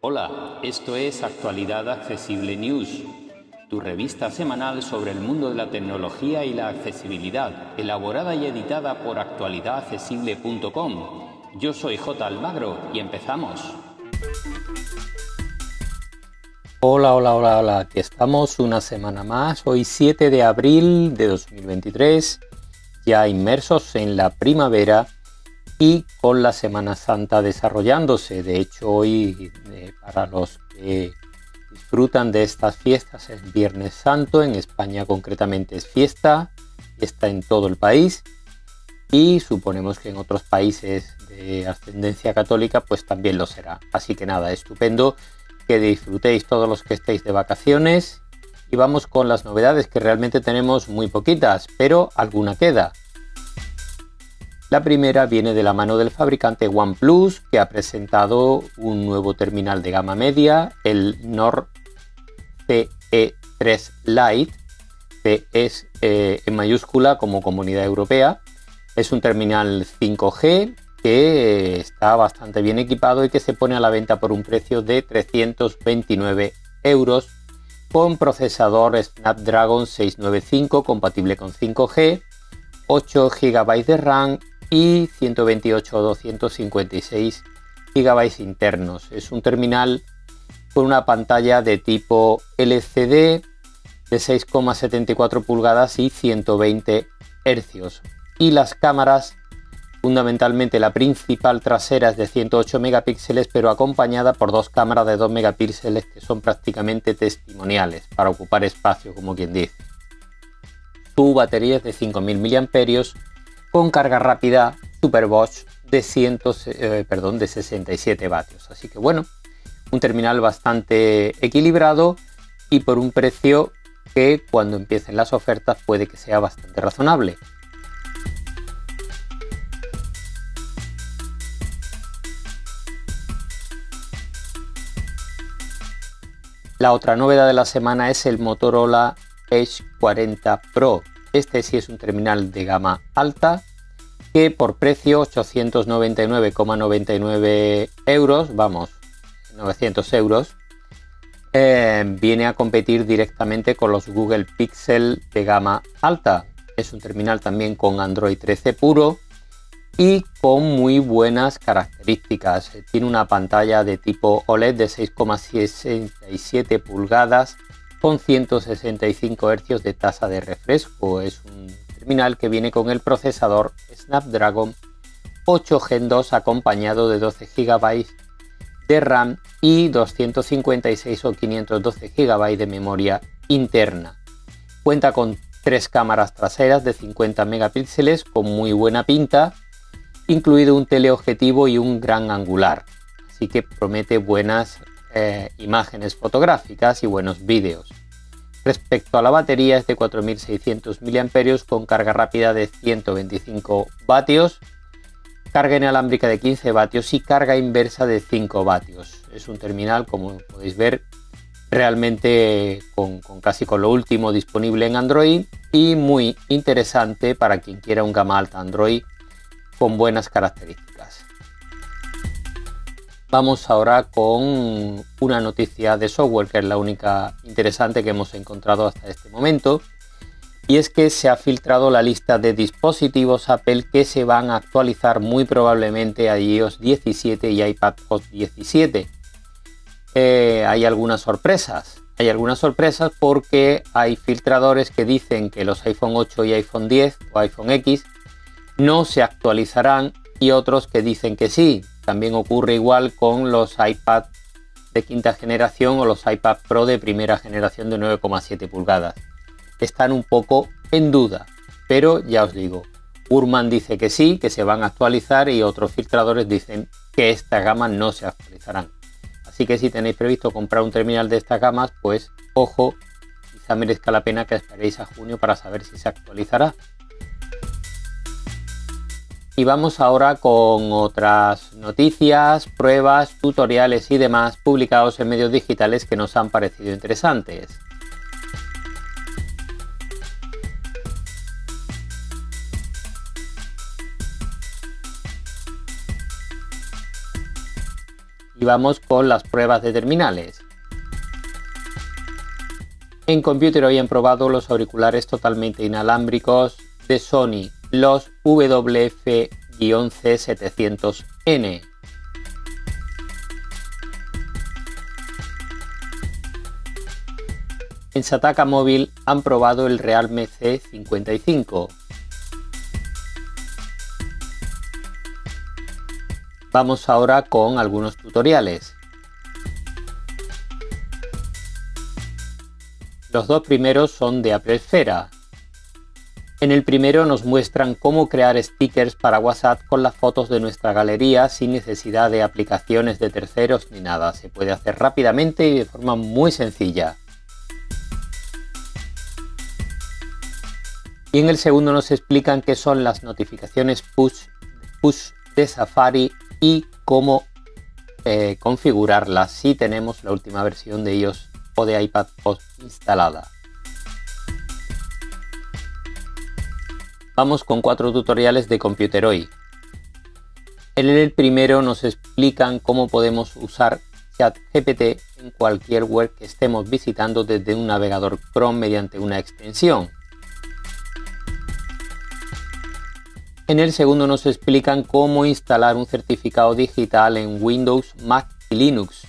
Hola, esto es Actualidad Accesible News, tu revista semanal sobre el mundo de la tecnología y la accesibilidad, elaborada y editada por actualidadaccesible.com. Yo soy J. Almagro y empezamos. Hola, hola, hola, hola, aquí estamos una semana más, hoy 7 de abril de 2023, ya inmersos en la primavera y con la Semana Santa desarrollándose. De hecho, hoy eh, para los que disfrutan de estas fiestas es Viernes Santo, en España concretamente es fiesta, está en todo el país y suponemos que en otros países de ascendencia católica pues también lo será. Así que nada, estupendo que disfrutéis todos los que estéis de vacaciones y vamos con las novedades que realmente tenemos muy poquitas, pero alguna queda. La primera viene de la mano del fabricante OnePlus, que ha presentado un nuevo terminal de gama media, el Nord CE3 Lite, que es eh, en mayúscula como Comunidad Europea. Es un terminal 5G que está bastante bien equipado y que se pone a la venta por un precio de 329 euros con procesador Snapdragon 695 compatible con 5G, 8 GB de RAM y 128 o 256 GB internos. Es un terminal con una pantalla de tipo LCD de 6,74 pulgadas y 120 Hz. Y las cámaras, fundamentalmente la principal trasera es de 108 megapíxeles, pero acompañada por dos cámaras de 2 megapíxeles que son prácticamente testimoniales para ocupar espacio, como quien dice. Su batería es de 5000 mAh con carga rápida Superbosch de, 100, eh, perdón, de 67 vatios. Así que bueno, un terminal bastante equilibrado y por un precio que cuando empiecen las ofertas puede que sea bastante razonable. La otra novedad de la semana es el Motorola Edge 40 Pro, este sí es un terminal de gama alta que por precio 899,99 euros, vamos, 900 euros, eh, viene a competir directamente con los Google Pixel de gama alta. Es un terminal también con Android 13 puro y con muy buenas características. Tiene una pantalla de tipo OLED de 6,67 pulgadas con 165 Hz de tasa de refresco. Es un terminal que viene con el procesador Snapdragon 8 Gen 2 acompañado de 12 GB de RAM y 256 o 512 GB de memoria interna. Cuenta con tres cámaras traseras de 50 megapíxeles con muy buena pinta, incluido un teleobjetivo y un gran angular. Así que promete buenas eh, imágenes fotográficas y buenos vídeos. Respecto a la batería es de 4600 mAh con carga rápida de 125 vatios, carga inalámbrica de 15 vatios y carga inversa de 5 vatios. Es un terminal, como podéis ver, realmente con, con, casi con lo último disponible en Android y muy interesante para quien quiera un gama alta Android con buenas características. Vamos ahora con una noticia de software que es la única interesante que hemos encontrado hasta este momento. Y es que se ha filtrado la lista de dispositivos Apple que se van a actualizar muy probablemente a iOS 17 y iPadOS 17. Eh, hay algunas sorpresas. Hay algunas sorpresas porque hay filtradores que dicen que los iPhone 8 y iPhone 10 o iPhone X no se actualizarán y otros que dicen que sí. También ocurre igual con los iPad de quinta generación o los iPad Pro de primera generación de 9,7 pulgadas. Están un poco en duda, pero ya os digo, Urman dice que sí, que se van a actualizar y otros filtradores dicen que esta gama no se actualizarán. Así que si tenéis previsto comprar un terminal de estas gamas, pues ojo, quizá merezca la pena que esperéis a junio para saber si se actualizará. Y vamos ahora con otras noticias, pruebas, tutoriales y demás publicados en medios digitales que nos han parecido interesantes. Y vamos con las pruebas de terminales. En computer hoy han probado los auriculares totalmente inalámbricos de Sony los WF-C700N. En Sataka Móvil han probado el Realme C55. Vamos ahora con algunos tutoriales. Los dos primeros son de Apple. En el primero nos muestran cómo crear stickers para WhatsApp con las fotos de nuestra galería sin necesidad de aplicaciones de terceros ni nada. Se puede hacer rápidamente y de forma muy sencilla. Y en el segundo nos explican qué son las notificaciones push, push de Safari y cómo eh, configurarlas si tenemos la última versión de iOS o de iPad instalada. Vamos con cuatro tutoriales de Computer hoy. En el primero nos explican cómo podemos usar ChatGPT en cualquier web que estemos visitando desde un navegador Chrome mediante una extensión. En el segundo nos explican cómo instalar un certificado digital en Windows, Mac y Linux.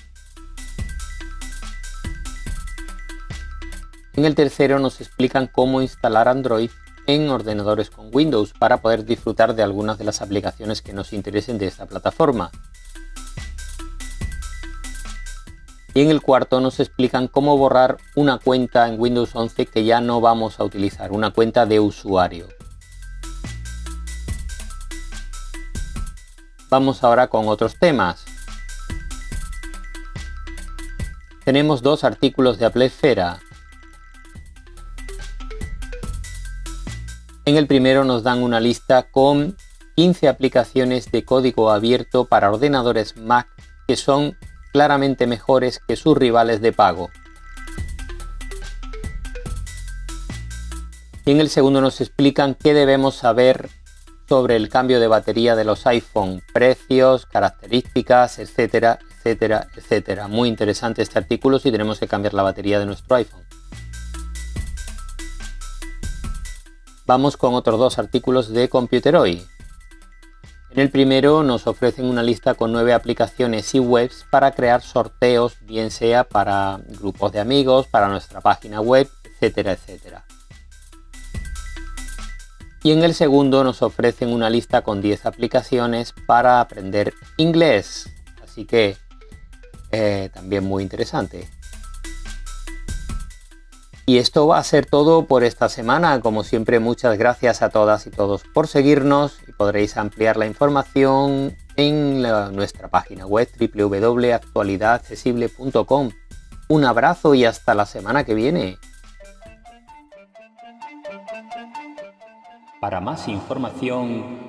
En el tercero nos explican cómo instalar Android en ordenadores con Windows para poder disfrutar de algunas de las aplicaciones que nos interesen de esta plataforma. Y en el cuarto nos explican cómo borrar una cuenta en Windows 11 que ya no vamos a utilizar, una cuenta de usuario. Vamos ahora con otros temas. Tenemos dos artículos de Apple En el primero nos dan una lista con 15 aplicaciones de código abierto para ordenadores Mac que son claramente mejores que sus rivales de pago. Y en el segundo nos explican qué debemos saber sobre el cambio de batería de los iPhone, precios, características, etcétera, etcétera, etcétera. Muy interesante este artículo si tenemos que cambiar la batería de nuestro iPhone. Vamos con otros dos artículos de Computer Hoy. En el primero nos ofrecen una lista con nueve aplicaciones y webs para crear sorteos, bien sea para grupos de amigos, para nuestra página web, etcétera, etcétera y en el segundo nos ofrecen una lista con 10 aplicaciones para aprender inglés. Así que eh, también muy interesante. Y esto va a ser todo por esta semana. Como siempre, muchas gracias a todas y todos por seguirnos y podréis ampliar la información en nuestra página web www.actualidadaccesible.com. Un abrazo y hasta la semana que viene. Para más información,